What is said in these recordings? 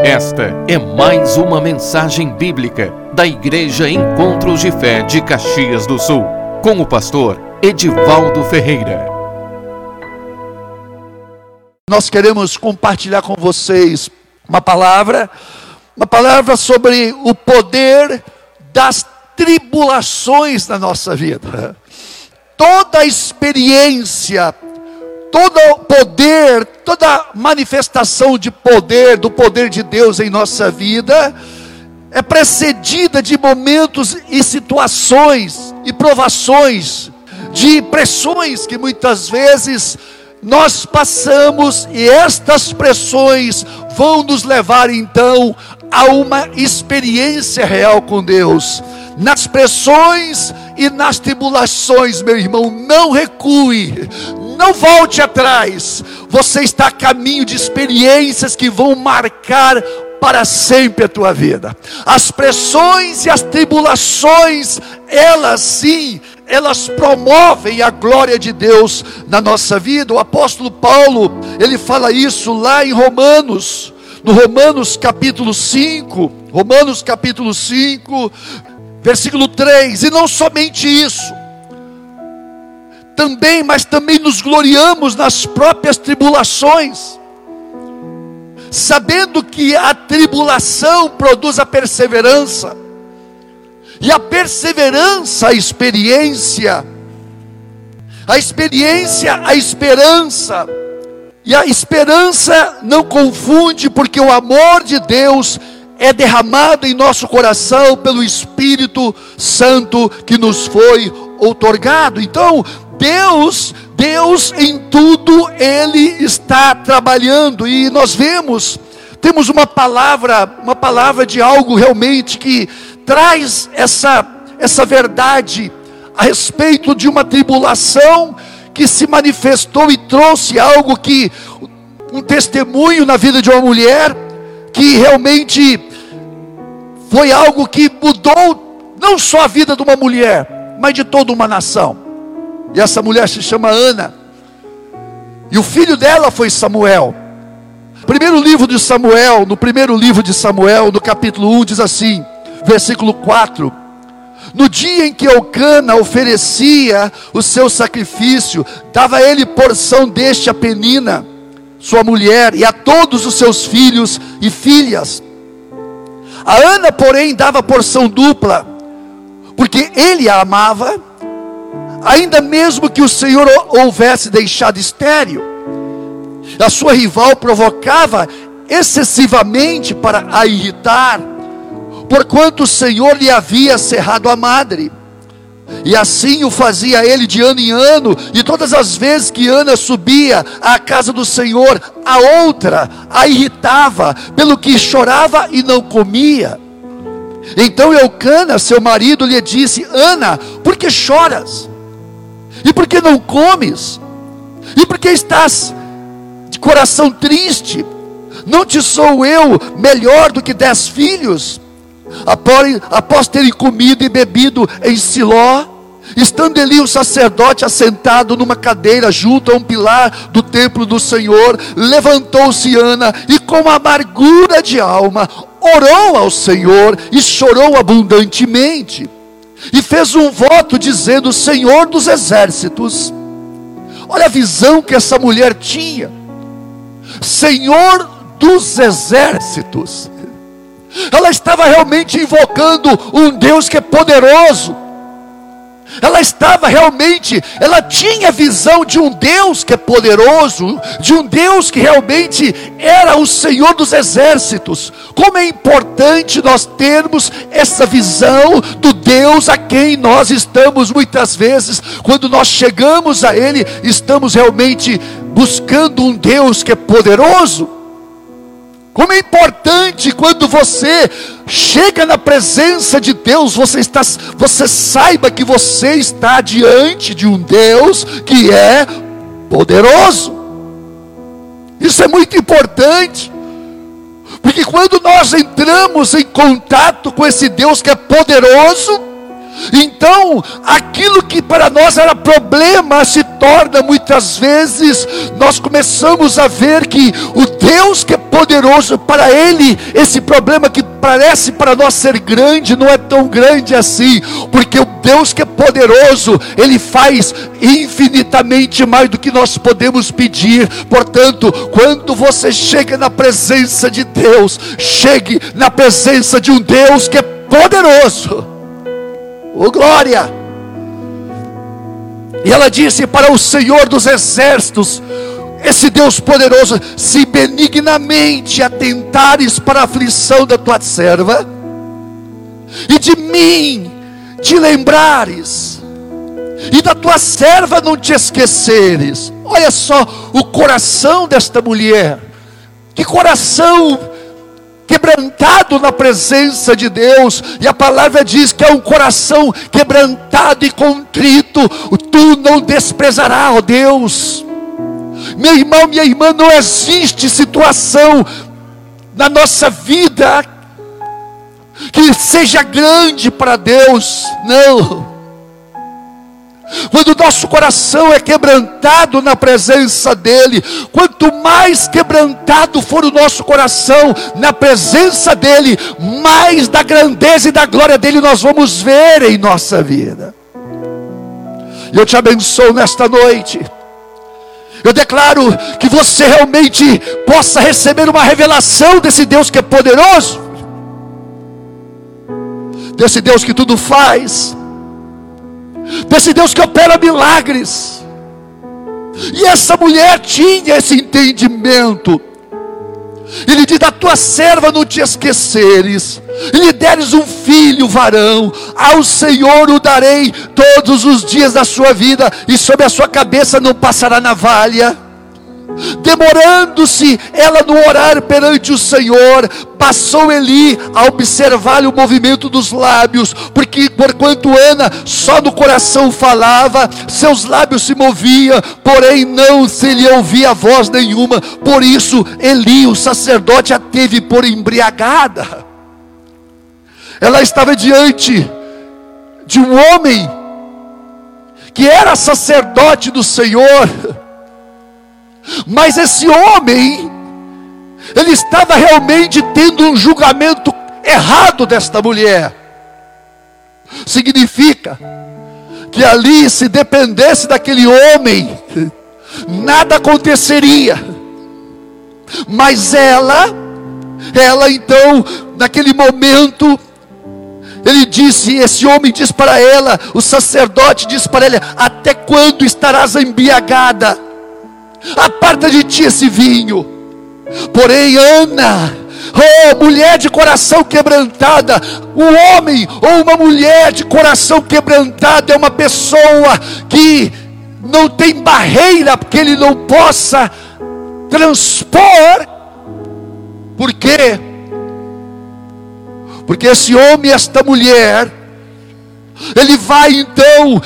Esta é mais uma mensagem bíblica da Igreja Encontros de Fé de Caxias do Sul, com o pastor Edivaldo Ferreira. Nós queremos compartilhar com vocês uma palavra, uma palavra sobre o poder das tribulações na nossa vida. Toda experiência todo poder, toda manifestação de poder, do poder de Deus em nossa vida, é precedida de momentos e situações e provações, de pressões que muitas vezes nós passamos e estas pressões vão nos levar então a uma experiência real com Deus. Nas pressões e nas tribulações, meu irmão, não recue, não volte atrás. Você está a caminho de experiências que vão marcar para sempre a tua vida. As pressões e as tribulações, elas sim, elas promovem a glória de Deus na nossa vida. O apóstolo Paulo, ele fala isso lá em Romanos, no Romanos capítulo 5, Romanos capítulo 5, versículo 3, e não somente isso, também, mas também nos gloriamos nas próprias tribulações, sabendo que a tribulação produz a perseverança, e a perseverança, a experiência, a experiência, a esperança, e a esperança não confunde, porque o amor de Deus é derramado em nosso coração pelo Espírito Santo que nos foi outorgado. Então, Deus, Deus em tudo ele está trabalhando e nós vemos, temos uma palavra, uma palavra de algo realmente que traz essa essa verdade a respeito de uma tribulação que se manifestou e trouxe algo que um testemunho na vida de uma mulher que realmente foi algo que mudou não só a vida de uma mulher, mas de toda uma nação. E essa mulher se chama Ana. E o filho dela foi Samuel. Primeiro livro de Samuel, no primeiro livro de Samuel, no capítulo 1, diz assim, versículo 4: No dia em que Eucana oferecia o seu sacrifício, dava ele porção deste a Penina, sua mulher, e a todos os seus filhos e filhas. A Ana, porém, dava porção dupla, porque ele a amava ainda mesmo que o Senhor houvesse deixado estéril, a sua rival provocava excessivamente para a irritar, porquanto o Senhor lhe havia cerrado a madre. E assim o fazia ele de ano em ano, e todas as vezes que Ana subia à casa do Senhor, a outra a irritava, pelo que chorava e não comia. Então Eucana, seu marido, lhe disse: Ana, por que choras? E por que não comes? E por que estás de coração triste? Não te sou eu melhor do que dez filhos? Após, após terem comido e bebido em Siló, estando ali o sacerdote assentado numa cadeira junto a um pilar do templo do Senhor, levantou-se Ana e com amargura de alma orou ao Senhor e chorou abundantemente e fez um voto dizendo: Senhor dos exércitos, olha a visão que essa mulher tinha, Senhor dos exércitos, ela estava realmente invocando um Deus que é poderoso, ela estava realmente, ela tinha visão de um Deus que é poderoso, de um Deus que realmente era o Senhor dos exércitos. Como é importante nós termos essa visão do Deus a quem nós estamos muitas vezes, quando nós chegamos a Ele, estamos realmente buscando um Deus que é poderoso. Como é importante quando você chega na presença de Deus, você está, você saiba que você está diante de um Deus que é poderoso. Isso é muito importante. Porque quando nós entramos em contato com esse Deus que é poderoso, Então, aquilo que para nós era problema se torna muitas vezes, nós começamos a ver que o Deus que é poderoso, para Ele, esse problema que parece para nós ser grande, não é tão grande assim, porque o Deus que é poderoso, Ele faz infinitamente mais do que nós podemos pedir. Portanto, quando você chega na presença de Deus, chegue na presença de um Deus que é poderoso Oh glória! E ela disse para o Senhor dos exércitos, esse Deus poderoso, se benignamente atentares para a aflição da tua serva, e de mim te lembrares, e da tua serva não te esqueceres. Olha só o coração desta mulher, que coração quebrantado na presença de Deus, e a palavra diz que é um coração quebrantado e contrito, tu não desprezarás, ó Deus. Meu irmão, minha irmã, não existe situação na nossa vida que seja grande para Deus, não. Quando o nosso coração é quebrantado na presença dEle, quanto mais quebrantado for o nosso coração na presença dEle, mais da grandeza e da glória dEle nós vamos ver em nossa vida. Eu te abençoo nesta noite. Eu declaro que você realmente possa receber uma revelação desse Deus que é poderoso, desse Deus que tudo faz desse Deus que opera milagres. E essa mulher tinha esse entendimento. Ele diz: Da tua serva não te esqueceres, e lhe deres um filho varão, ao Senhor o darei todos os dias da sua vida, e sobre a sua cabeça não passará navalha demorando-se ela no orar perante o Senhor, passou Eli a observar o movimento dos lábios, porque porquanto Ana só no coração falava, seus lábios se moviam, porém não se lhe ouvia voz nenhuma, por isso Eli, o sacerdote, a teve por embriagada. Ela estava diante de um homem que era sacerdote do Senhor, mas esse homem, ele estava realmente tendo um julgamento errado desta mulher. Significa que ali, se dependesse daquele homem, nada aconteceria. Mas ela, ela então, naquele momento, ele disse, esse homem diz para ela, o sacerdote diz para ela: Até quando estarás embriagada? Aparta de ti esse vinho. Porém, Ana, oh mulher de coração quebrantada, um homem ou uma mulher de coração quebrantada é uma pessoa que não tem barreira que ele não possa transpor. Por quê? Porque esse homem, esta mulher, ele vai então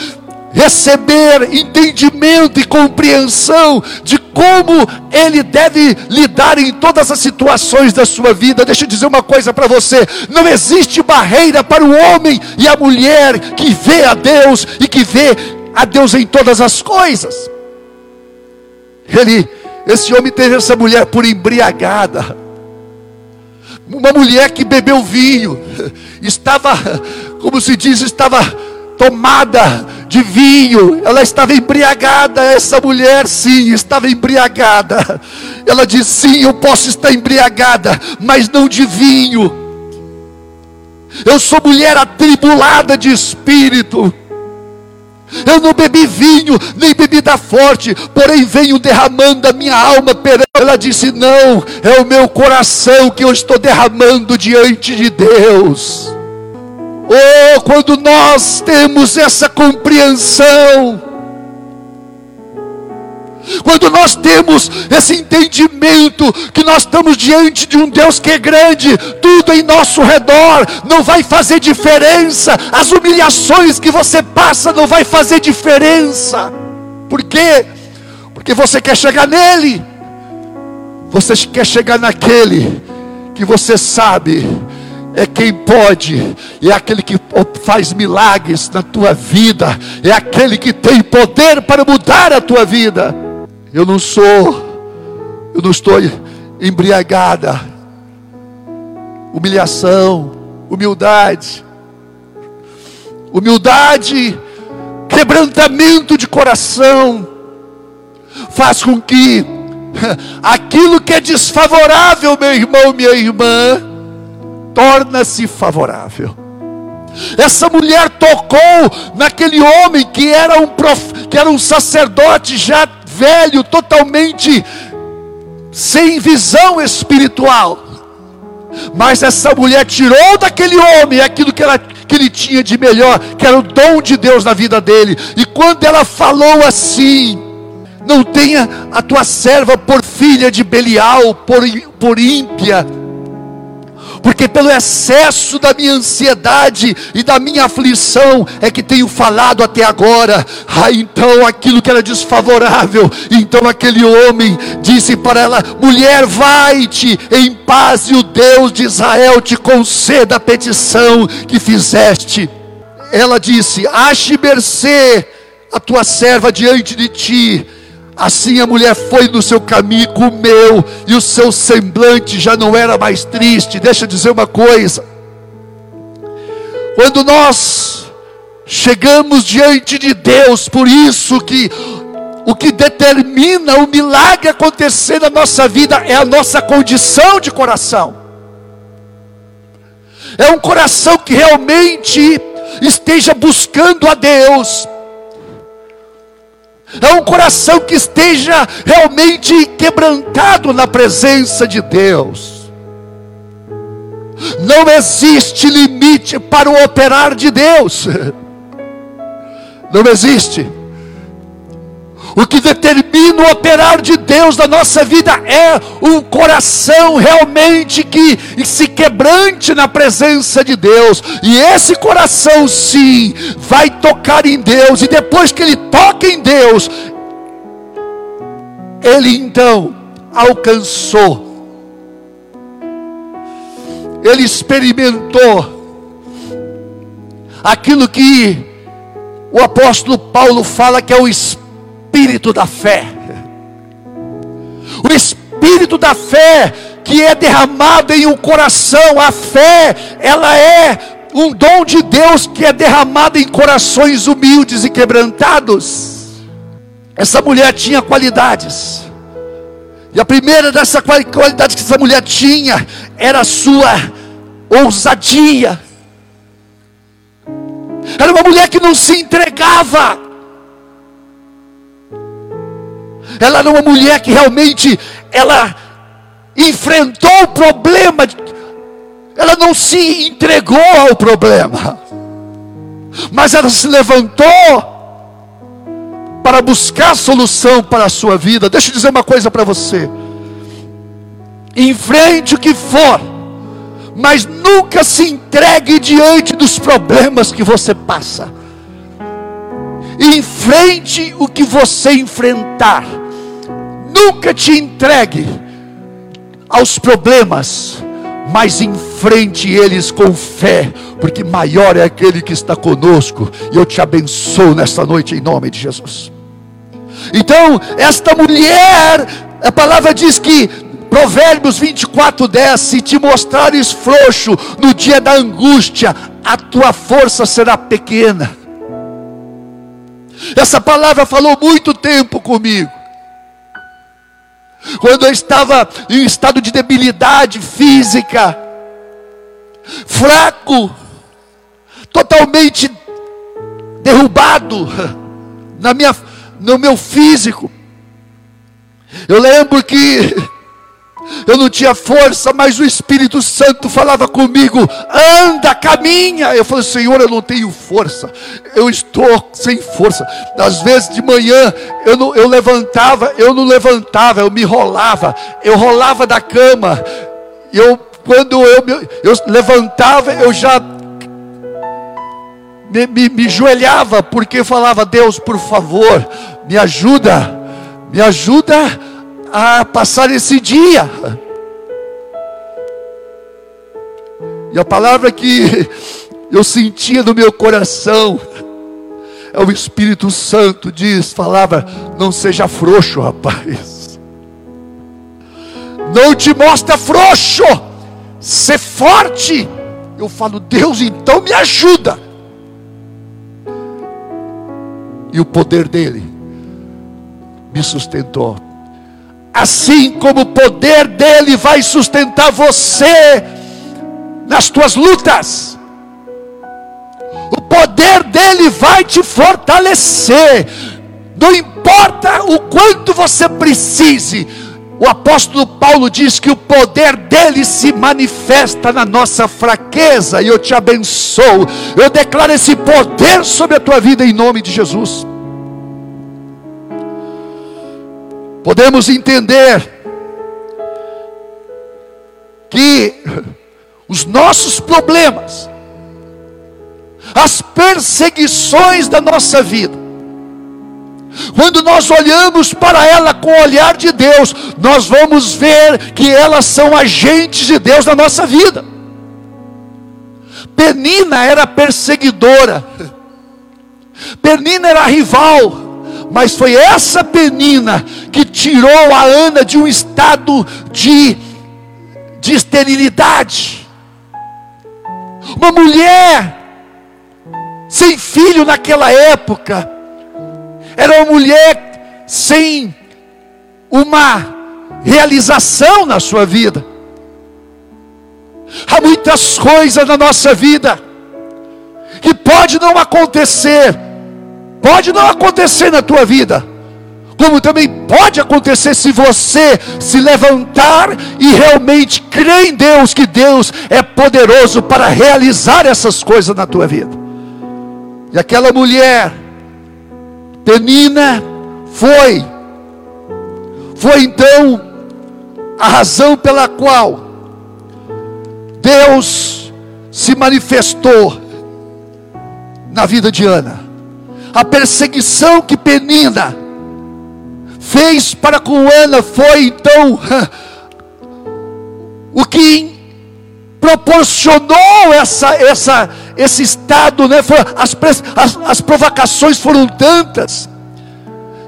receber entendimento e compreensão de como ele deve lidar em todas as situações da sua vida. Deixa eu dizer uma coisa para você: não existe barreira para o homem e a mulher que vê a Deus e que vê a Deus em todas as coisas. Ele, esse homem teve essa mulher por embriagada. Uma mulher que bebeu vinho, estava, como se diz, estava tomada de vinho, ela estava embriagada. Essa mulher, sim, estava embriagada. Ela disse: Sim, eu posso estar embriagada, mas não de vinho. Eu sou mulher atribulada de espírito. Eu não bebi vinho, nem bebida forte, porém venho derramando a minha alma perante. Ela disse: Não, é o meu coração que eu estou derramando diante de Deus. Oh, quando nós temos essa compreensão, quando nós temos esse entendimento que nós estamos diante de um Deus que é grande, tudo em nosso redor não vai fazer diferença, as humilhações que você passa não vai fazer diferença. Por quê? Porque você quer chegar nele. Você quer chegar naquele que você sabe é quem pode, é aquele que faz milagres na tua vida, é aquele que tem poder para mudar a tua vida. Eu não sou, eu não estou embriagada. Humilhação, humildade, humildade, quebrantamento de coração, faz com que aquilo que é desfavorável, meu irmão, minha irmã, torna-se favorável. Essa mulher tocou naquele homem que era um prof... que era um sacerdote já velho, totalmente sem visão espiritual. Mas essa mulher tirou daquele homem aquilo que, ela, que ele tinha de melhor, que era o dom de Deus na vida dele. E quando ela falou assim, não tenha a tua serva por filha de Belial, por, por ímpia, porque pelo excesso da minha ansiedade e da minha aflição é que tenho falado até agora. Ah, então aquilo que era desfavorável, então aquele homem disse para ela: mulher, vai-te em paz, e o Deus de Israel te conceda a petição que fizeste. Ela disse: ache mercê a tua serva diante de ti Assim a mulher foi no seu caminho, comeu, e o seu semblante já não era mais triste. Deixa eu dizer uma coisa: quando nós chegamos diante de Deus, por isso que o que determina o milagre acontecer na nossa vida é a nossa condição de coração. É um coração que realmente esteja buscando a Deus, é um coração que esteja realmente quebrantado na presença de Deus. Não existe limite para o operar de Deus. Não existe. O que determina o operar de Deus na nossa vida é um coração realmente que se quebrante na presença de Deus. E esse coração, sim, vai tocar em Deus. E depois que ele toca em Deus, ele então alcançou. Ele experimentou aquilo que o apóstolo Paulo fala que é o Espírito espírito da fé. O espírito da fé que é derramado em um coração, a fé, ela é um dom de Deus que é derramado em corações humildes e quebrantados. Essa mulher tinha qualidades. E a primeira dessa qualidade que essa mulher tinha era a sua ousadia. Era uma mulher que não se entregava ela era uma mulher que realmente ela enfrentou o problema, ela não se entregou ao problema, mas ela se levantou para buscar solução para a sua vida. Deixa eu dizer uma coisa para você: enfrente o que for, mas nunca se entregue diante dos problemas que você passa. Enfrente o que você enfrentar Nunca te entregue aos problemas, mas enfrente eles com fé, porque maior é aquele que está conosco, e eu te abençoo nesta noite em nome de Jesus. Então, esta mulher, a palavra diz que Provérbios 24, 10: Se te mostrares frouxo no dia da angústia, a tua força será pequena. Essa palavra falou muito tempo comigo quando eu estava em estado de debilidade física, fraco, totalmente derrubado na minha, no meu físico. Eu lembro que eu não tinha força, mas o Espírito Santo falava comigo: anda, caminha. Eu falei: Senhor, eu não tenho força, eu estou sem força. Às vezes de manhã eu, não, eu levantava, eu não levantava, eu me rolava, eu rolava da cama. Eu, quando eu, eu levantava, eu já me, me, me joelhava, porque falava: Deus, por favor, me ajuda, me ajuda a passar esse dia. E a palavra que eu sentia no meu coração é o Espírito Santo diz, falava, não seja frouxo, rapaz. Não te mostra frouxo, ser forte. Eu falo, Deus, então me ajuda. E o poder dele me sustentou. Assim como o poder dele vai sustentar você nas tuas lutas. O poder dele vai te fortalecer. Não importa o quanto você precise. O apóstolo Paulo diz que o poder dele se manifesta na nossa fraqueza, e eu te abençoo. Eu declaro esse poder sobre a tua vida em nome de Jesus. Podemos entender que os nossos problemas, as perseguições da nossa vida, quando nós olhamos para ela com o olhar de Deus, nós vamos ver que elas são agentes de Deus na nossa vida. Penina era perseguidora, Penina era rival, mas foi essa penina que tirou a Ana de um estado de, de esterilidade. Uma mulher sem filho naquela época, era uma mulher sem uma realização na sua vida. Há muitas coisas na nossa vida que pode não acontecer Pode não acontecer na tua vida, como também pode acontecer se você se levantar e realmente crer em Deus, que Deus é poderoso para realizar essas coisas na tua vida. E aquela mulher, Penina, foi, foi então a razão pela qual Deus se manifestou na vida de Ana a perseguição que Penina fez para com Ana foi então o que proporcionou essa, essa, esse estado, né? As, as, as provocações foram tantas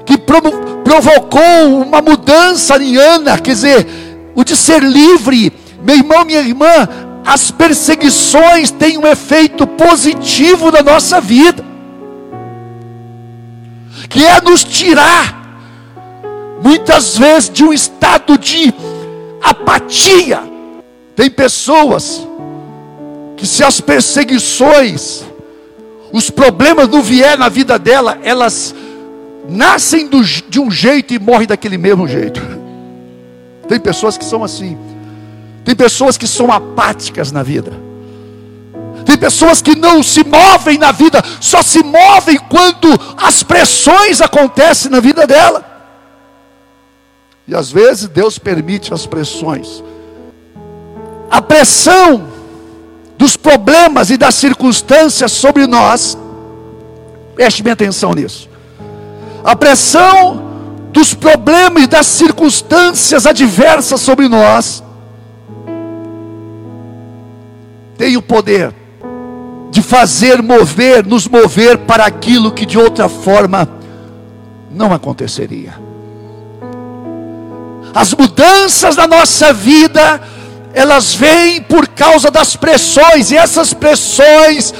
que provo, provocou uma mudança em Ana, quer dizer, o de ser livre, meu irmão, minha irmã, as perseguições têm um efeito positivo na nossa vida que é nos tirar, muitas vezes, de um estado de apatia. Tem pessoas que, se as perseguições, os problemas não vier na vida dela, elas nascem do, de um jeito e morrem daquele mesmo jeito. Tem pessoas que são assim. Tem pessoas que são apáticas na vida. Tem pessoas que não se movem na vida, só se movem quando as pressões acontecem na vida dela. E às vezes Deus permite as pressões. A pressão dos problemas e das circunstâncias sobre nós, preste minha atenção nisso. A pressão dos problemas e das circunstâncias adversas sobre nós tem o poder de fazer mover, nos mover para aquilo que de outra forma não aconteceria. As mudanças na nossa vida, elas vêm por causa das pressões, e essas pressões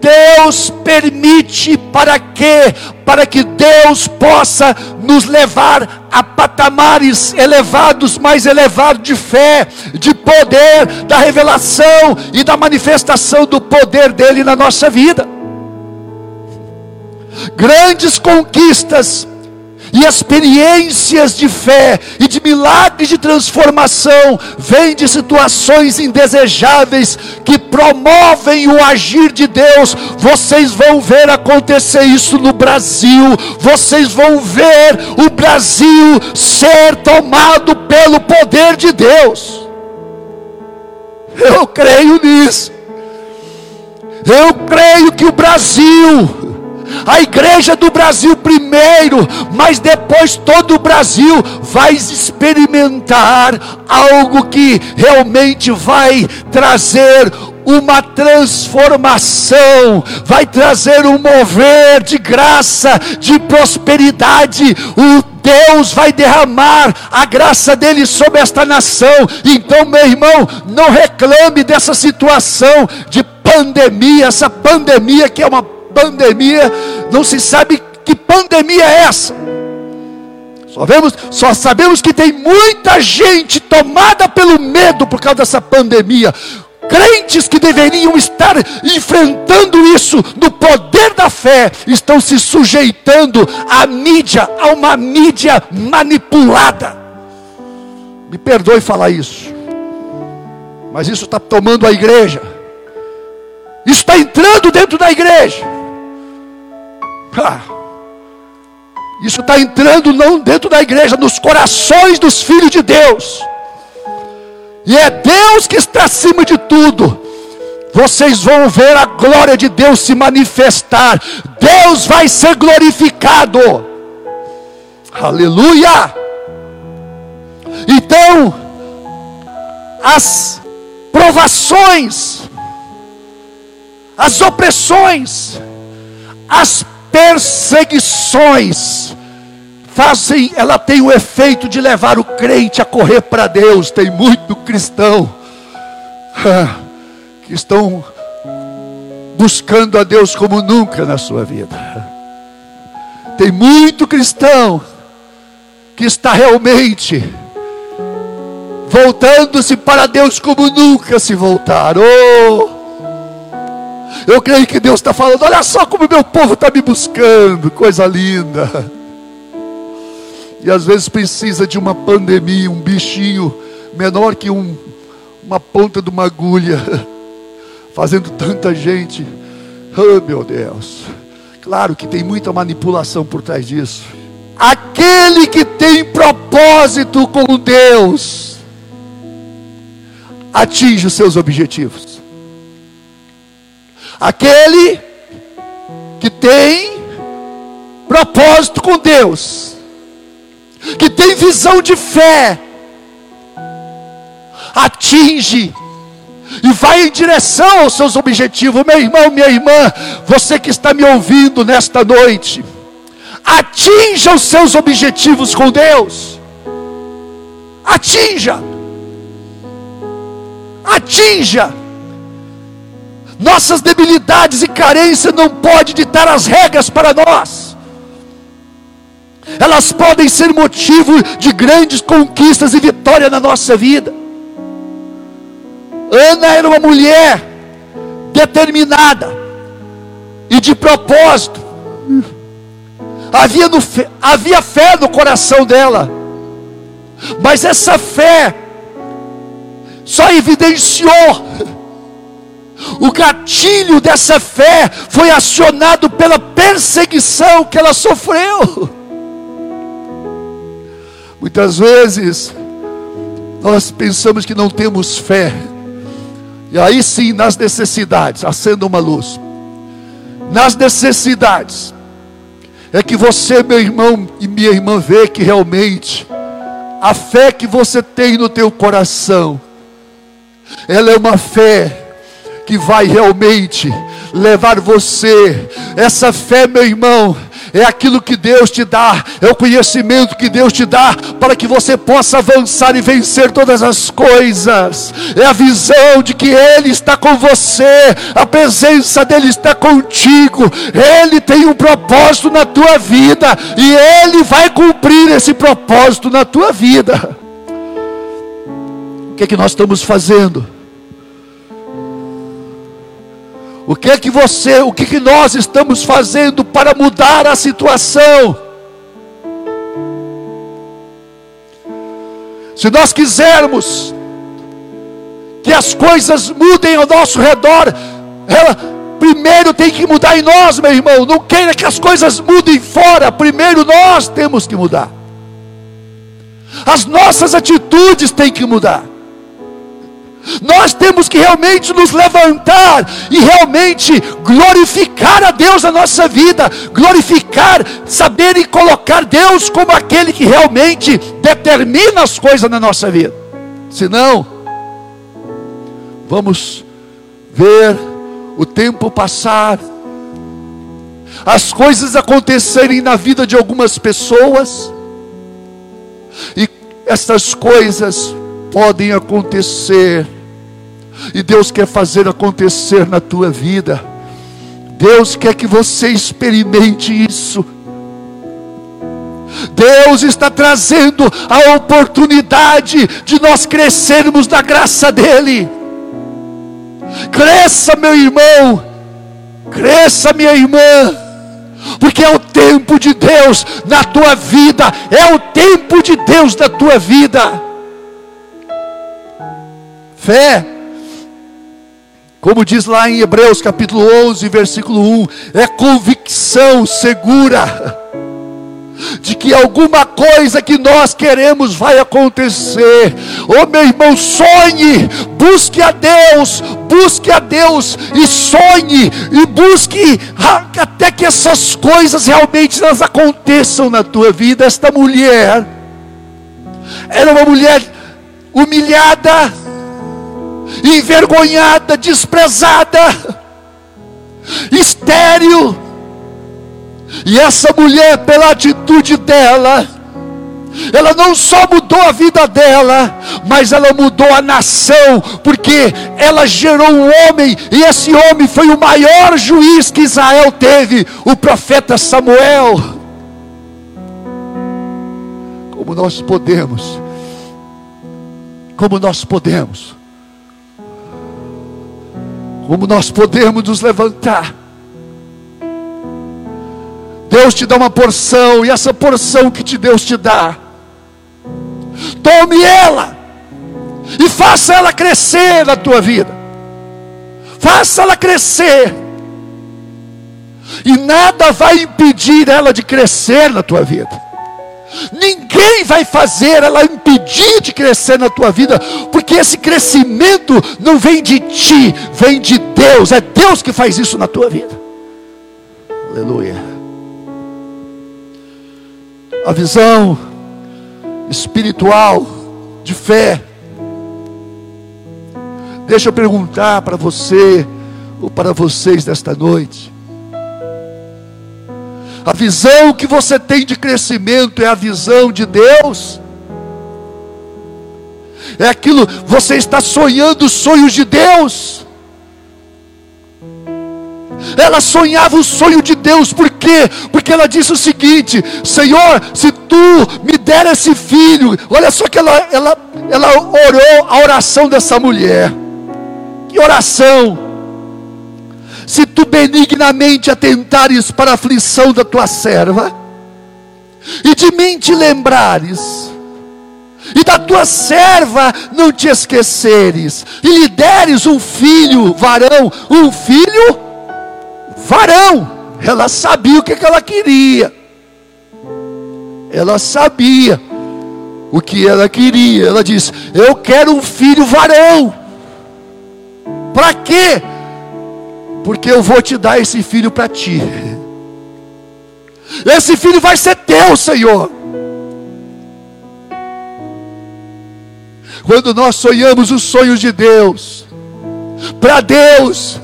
Deus permite para quê? Para que Deus possa nos levar a patamares elevados, mais elevados de fé, de poder, da revelação e da manifestação do poder dele na nossa vida. Grandes conquistas e experiências de fé e de milagres de transformação vêm de situações indesejáveis que promovem o agir de Deus. Vocês vão ver acontecer isso no Brasil. Vocês vão ver o Brasil ser tomado pelo poder de Deus. Eu creio nisso. Eu creio que o Brasil a igreja do Brasil primeiro, mas depois todo o Brasil vai experimentar algo que realmente vai trazer uma transformação, vai trazer um mover de graça, de prosperidade. O Deus vai derramar a graça dele sobre esta nação. Então, meu irmão, não reclame dessa situação de pandemia, essa pandemia que é uma pandemia, não se sabe que pandemia é essa. Só, vemos, só sabemos que tem muita gente tomada pelo medo por causa dessa pandemia. Crentes que deveriam estar enfrentando isso no poder da fé, estão se sujeitando à mídia, a uma mídia manipulada. Me perdoe falar isso, mas isso está tomando a igreja, isso está entrando dentro da igreja. Ah. Isso está entrando não dentro da igreja, nos corações dos filhos de Deus. E é Deus que está acima de tudo. Vocês vão ver a glória de Deus se manifestar. Deus vai ser glorificado. Aleluia! Então, as provações, as opressões, as perseguições fazem, ela tem o efeito de levar o crente a correr para Deus. Tem muito cristão que estão buscando a Deus como nunca na sua vida. Tem muito cristão que está realmente voltando-se para Deus como nunca se voltaram. Oh, eu creio que Deus está falando: olha só como meu povo está me buscando, coisa linda. E às vezes precisa de uma pandemia, um bichinho menor que um, uma ponta de uma agulha, fazendo tanta gente. Oh meu Deus. Claro que tem muita manipulação por trás disso. Aquele que tem propósito com Deus atinge os seus objetivos. Aquele que tem propósito com Deus, que tem visão de fé, atinge e vai em direção aos seus objetivos. Meu irmão, minha irmã, você que está me ouvindo nesta noite, atinja os seus objetivos com Deus. Atinja. Atinja. Nossas debilidades e carências não podem ditar as regras para nós. Elas podem ser motivo de grandes conquistas e vitória na nossa vida. Ana era uma mulher determinada e de propósito. Havia, no, havia fé no coração dela, mas essa fé só evidenciou o gatilho dessa fé foi acionado pela perseguição que ela sofreu. Muitas vezes nós pensamos que não temos fé, e aí sim, nas necessidades, acenda uma luz. Nas necessidades, é que você, meu irmão e minha irmã, vê que realmente a fé que você tem no teu coração, ela é uma fé que vai realmente levar você. Essa fé, meu irmão, é aquilo que Deus te dá, é o conhecimento que Deus te dá para que você possa avançar e vencer todas as coisas. É a visão de que Ele está com você, a presença dEle está contigo, Ele tem um propósito na tua vida e Ele vai cumprir esse propósito na tua vida. O que é que nós estamos fazendo? O que é que você, o que, que nós estamos fazendo para mudar a situação? Se nós quisermos que as coisas mudem ao nosso redor, ela primeiro tem que mudar em nós, meu irmão. Não queira que as coisas mudem fora, primeiro nós temos que mudar. As nossas atitudes têm que mudar. Nós temos que realmente nos levantar e realmente glorificar a Deus na nossa vida, glorificar, saber e colocar Deus como aquele que realmente determina as coisas na nossa vida. Senão, vamos ver o tempo passar, as coisas acontecerem na vida de algumas pessoas, e essas coisas podem acontecer, e Deus quer fazer acontecer na tua vida. Deus quer que você experimente isso. Deus está trazendo a oportunidade de nós crescermos na graça dEle. Cresça, meu irmão, cresça, minha irmã, porque é o tempo de Deus na tua vida, é o tempo de Deus na tua vida. Fé, como diz lá em Hebreus capítulo 11, versículo 1, é convicção segura de que alguma coisa que nós queremos vai acontecer. Oh meu irmão, sonhe, busque a Deus, busque a Deus e sonhe e busque até que essas coisas realmente elas aconteçam na tua vida. Esta mulher era uma mulher humilhada, envergonhada, desprezada, estéril. E essa mulher, pela atitude dela, ela não só mudou a vida dela, mas ela mudou a nação, porque ela gerou um homem, e esse homem foi o maior juiz que Israel teve, o profeta Samuel. Como nós podemos, como nós podemos, como nós podemos nos levantar. Deus te dá uma porção, e essa porção que te Deus te dá, tome ela, e faça ela crescer na tua vida, faça ela crescer, e nada vai impedir ela de crescer na tua vida. Ninguém vai fazer ela impedir de crescer na tua vida, porque esse crescimento não vem de ti, vem de Deus. É Deus que faz isso na tua vida. Aleluia a visão espiritual de fé. Deixa eu perguntar para você ou para vocês desta noite. A visão que você tem de crescimento é a visão de Deus? É aquilo, você está sonhando os sonhos de Deus? Ela sonhava o sonho de Deus, por quê? Porque ela disse o seguinte: Senhor, se tu me der esse filho, olha só que ela, ela, ela orou a oração dessa mulher. Que oração! Se tu benignamente atentares para a aflição da tua serva, e de mim te lembrares, e da tua serva não te esqueceres, e lhe deres um filho varão, um filho varão. Ela sabia o que, ela queria. Ela sabia o que ela queria. Ela disse: Eu quero um filho varão. Para quê? Porque eu vou te dar esse filho para ti. Esse filho vai ser teu, Senhor. Quando nós sonhamos os sonhos de Deus, para Deus,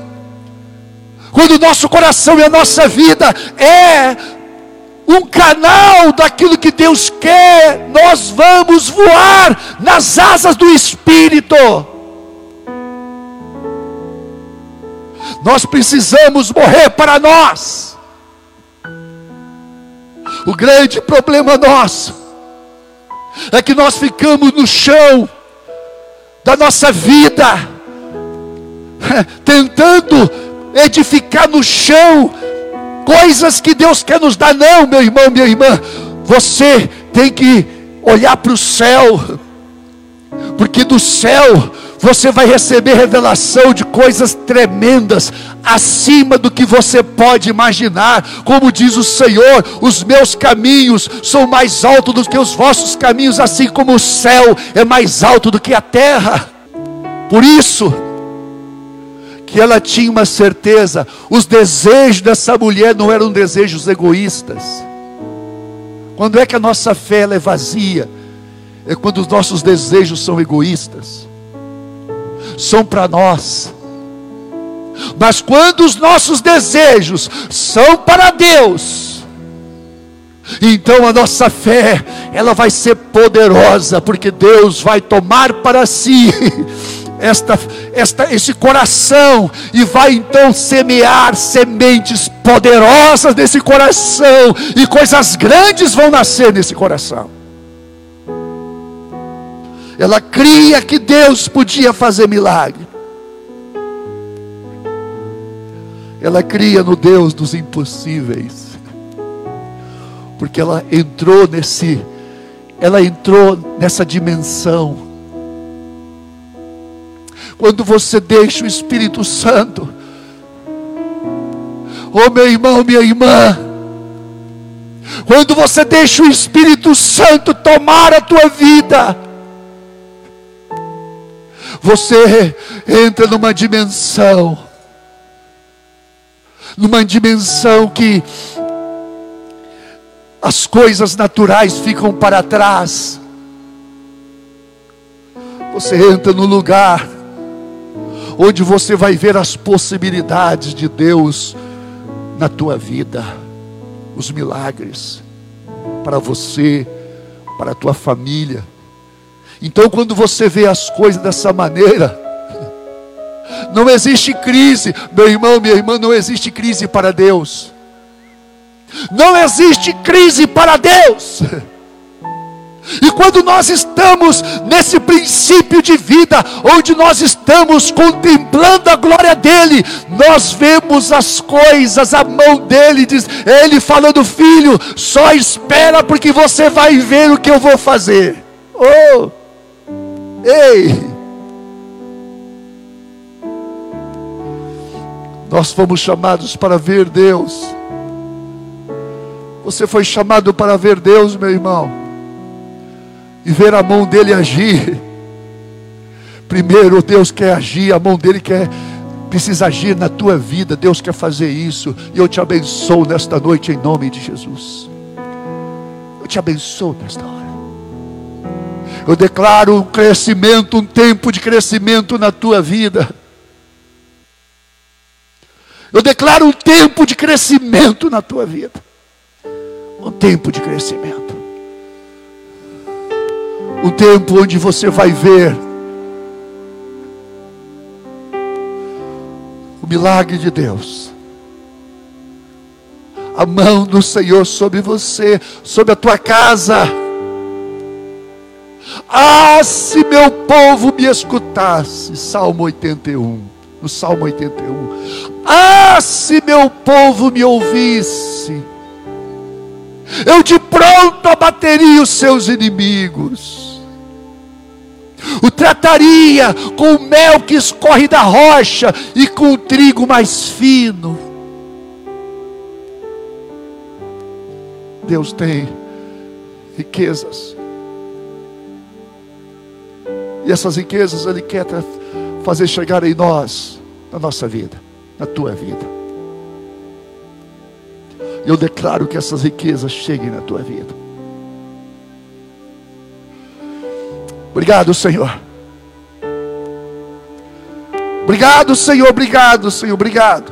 quando o nosso coração e a nossa vida é um canal daquilo que Deus quer, nós vamos voar nas asas do Espírito. Nós precisamos morrer para nós. O grande problema nosso é que nós ficamos no chão da nossa vida, tentando edificar no chão coisas que Deus quer nos dar. Não, meu irmão, minha irmã, você tem que olhar para o céu, porque do céu você vai receber revelação de coisas tremendas, acima do que você pode imaginar. Como diz o Senhor: os meus caminhos são mais altos do que os vossos caminhos, assim como o céu é mais alto do que a terra. Por isso, que ela tinha uma certeza, os desejos dessa mulher não eram desejos egoístas. Quando é que a nossa fé é vazia? É quando os nossos desejos são egoístas, são para nós. Mas quando os nossos desejos são para Deus, então a nossa fé, ela vai ser poderosa, porque Deus vai tomar para si esta, esta, esse coração e vai então semear sementes poderosas nesse coração, e coisas grandes vão nascer nesse coração. Ela cria que Deus podia fazer milagre. Ela cria no Deus dos impossíveis. Porque ela entrou nesse ela entrou nessa dimensão. Quando você deixa o Espírito Santo, oh meu irmão, minha irmã, quando você deixa o Espírito Santo tomar a tua vida, você entra numa dimensão numa dimensão que as coisas naturais ficam para trás. Você entra no lugar onde você vai ver as possibilidades de Deus na tua vida, os milagres para você, para a tua família. Então, quando você vê as coisas dessa maneira, não existe crise, meu irmão, minha irmã, não existe crise para Deus. Não existe crise para Deus. E quando nós estamos nesse princípio de vida, onde nós estamos contemplando a glória dele, nós vemos as coisas, a mão dele, diz, ele falando, filho, só espera porque você vai ver o que eu vou fazer. Oh, ei. Nós fomos chamados para ver Deus. Você foi chamado para ver Deus, meu irmão, e ver a mão dele agir. Primeiro, Deus quer agir, a mão dele quer precisa agir na tua vida. Deus quer fazer isso. E eu te abençoo nesta noite em nome de Jesus. Eu te abençoo nesta hora. Eu declaro um crescimento, um tempo de crescimento na tua vida. Eu declaro um tempo de crescimento na tua vida. Um tempo de crescimento. Um tempo onde você vai ver o milagre de Deus. A mão do Senhor sobre você, sobre a tua casa. Ah, se meu povo me escutasse. Salmo 81. No Salmo 81. Ah, se meu povo me ouvisse, eu de pronto abateria os seus inimigos, o trataria com o mel que escorre da rocha e com o trigo mais fino. Deus tem riquezas, e essas riquezas Ele quer fazer chegar em nós, na nossa vida na tua vida. Eu declaro que essas riquezas cheguem na tua vida. Obrigado, Senhor. Obrigado, Senhor. Obrigado, Senhor. Obrigado.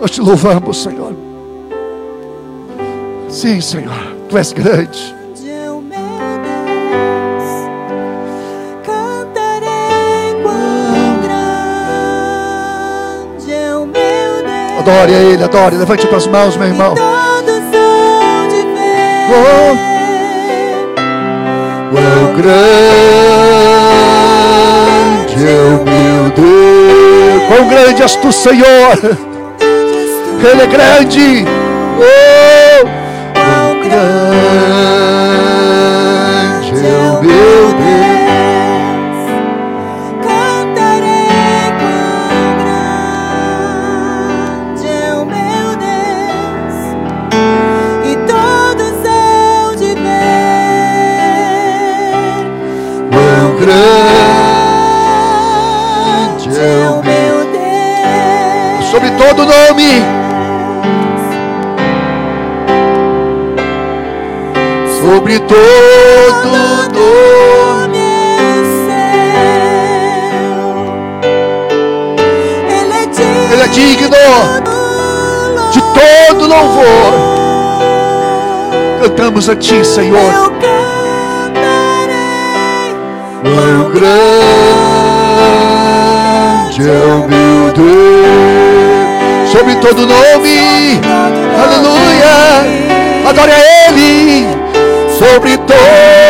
Nós te louvamos, Senhor. Sim, Senhor. Tu és grande. Adore a Ele, adore. Levante as mãos, meu irmão. Oh, quão grande é o meu Deus. Quão grande és tu, Senhor. Ele é grande. Oh, todo nome. Sobre todo nome. digno de todo louvor. Cantamos a Ti, Senhor. Quão grande é o meu Deus, todo nome, aleluia, adore a Ele, sobre todo